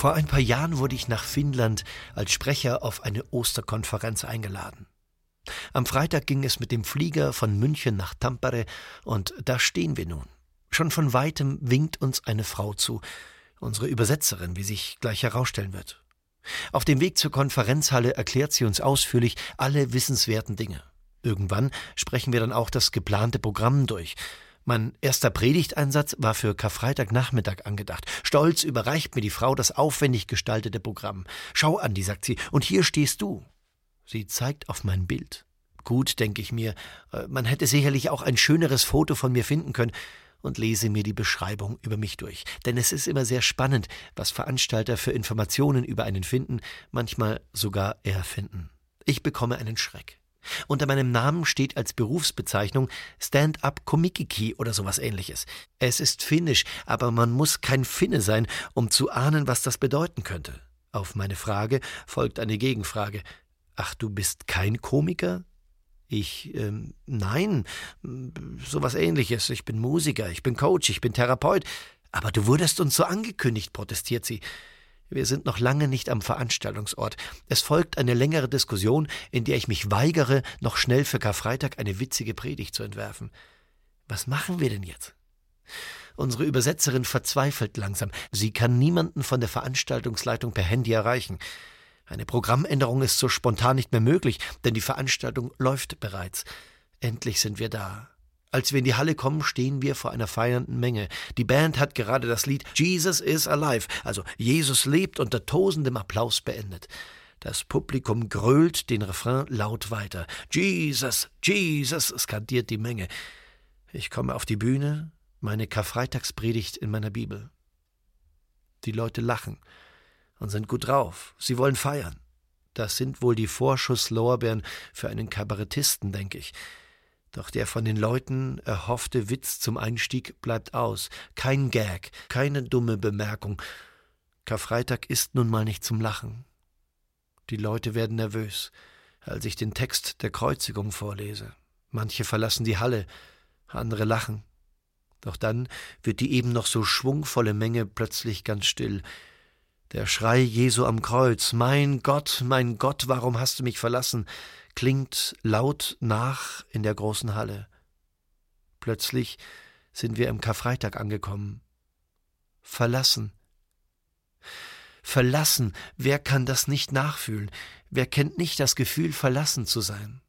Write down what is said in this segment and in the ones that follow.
Vor ein paar Jahren wurde ich nach Finnland als Sprecher auf eine Osterkonferenz eingeladen. Am Freitag ging es mit dem Flieger von München nach Tampere und da stehen wir nun. Schon von weitem winkt uns eine Frau zu, unsere Übersetzerin, wie sich gleich herausstellen wird. Auf dem Weg zur Konferenzhalle erklärt sie uns ausführlich alle wissenswerten Dinge. Irgendwann sprechen wir dann auch das geplante Programm durch. Mein erster Predigteinsatz war für Karfreitagnachmittag angedacht. Stolz überreicht mir die Frau das aufwendig gestaltete Programm. Schau, Andi, sagt sie, und hier stehst du. Sie zeigt auf mein Bild. Gut, denke ich mir, äh, man hätte sicherlich auch ein schöneres Foto von mir finden können, und lese mir die Beschreibung über mich durch. Denn es ist immer sehr spannend, was Veranstalter für Informationen über einen finden, manchmal sogar erfinden. Ich bekomme einen Schreck. Unter meinem Namen steht als Berufsbezeichnung Stand-up Komikiki oder sowas ähnliches. Es ist finnisch, aber man muss kein Finne sein, um zu ahnen, was das bedeuten könnte. Auf meine Frage folgt eine Gegenfrage. Ach, du bist kein Komiker? Ich, ähm, nein, sowas ähnliches. Ich bin Musiker, ich bin Coach, ich bin Therapeut. Aber du wurdest uns so angekündigt, protestiert sie. Wir sind noch lange nicht am Veranstaltungsort. Es folgt eine längere Diskussion, in der ich mich weigere, noch schnell für Karfreitag eine witzige Predigt zu entwerfen. Was machen wir denn jetzt? Unsere Übersetzerin verzweifelt langsam. Sie kann niemanden von der Veranstaltungsleitung per Handy erreichen. Eine Programmänderung ist so spontan nicht mehr möglich, denn die Veranstaltung läuft bereits. Endlich sind wir da. Als wir in die Halle kommen, stehen wir vor einer feiernden Menge. Die Band hat gerade das Lied Jesus is alive, also Jesus lebt, unter tosendem Applaus beendet. Das Publikum grölt den Refrain laut weiter. Jesus, Jesus, skandiert die Menge. Ich komme auf die Bühne, meine Karfreitagspredigt in meiner Bibel. Die Leute lachen und sind gut drauf. Sie wollen feiern. Das sind wohl die Vorschusslorbeeren für einen Kabarettisten, denke ich. Doch der von den Leuten erhoffte Witz zum Einstieg bleibt aus. Kein Gag, keine dumme Bemerkung. Karfreitag ist nun mal nicht zum Lachen. Die Leute werden nervös, als ich den Text der Kreuzigung vorlese. Manche verlassen die Halle, andere lachen. Doch dann wird die eben noch so schwungvolle Menge plötzlich ganz still. Der Schrei Jesu am Kreuz, Mein Gott, mein Gott, warum hast du mich verlassen, klingt laut nach in der großen Halle. Plötzlich sind wir im Karfreitag angekommen. Verlassen. Verlassen, wer kann das nicht nachfühlen? Wer kennt nicht das Gefühl, verlassen zu sein?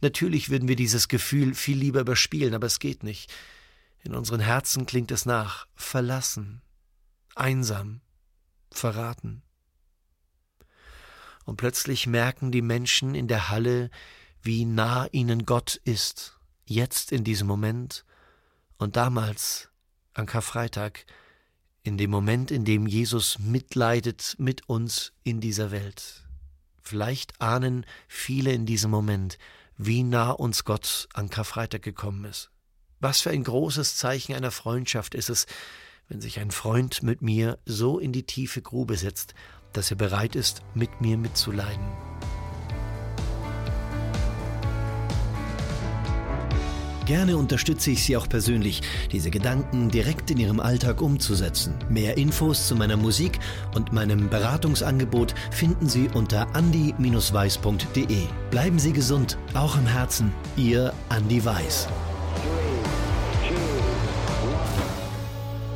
Natürlich würden wir dieses Gefühl viel lieber überspielen, aber es geht nicht. In unseren Herzen klingt es nach verlassen, einsam, verraten. Und plötzlich merken die Menschen in der Halle, wie nah ihnen Gott ist, jetzt in diesem Moment und damals an Karfreitag, in dem Moment, in dem Jesus mitleidet mit uns in dieser Welt. Vielleicht ahnen viele in diesem Moment, wie nah uns Gott an Karfreitag gekommen ist. Was für ein großes Zeichen einer Freundschaft ist es, wenn sich ein Freund mit mir so in die tiefe Grube setzt, dass er bereit ist, mit mir mitzuleiden. Gerne unterstütze ich Sie auch persönlich, diese Gedanken direkt in Ihrem Alltag umzusetzen. Mehr Infos zu meiner Musik und meinem Beratungsangebot finden Sie unter andi-weiß.de. Bleiben Sie gesund, auch im Herzen. Ihr Andi Weiß.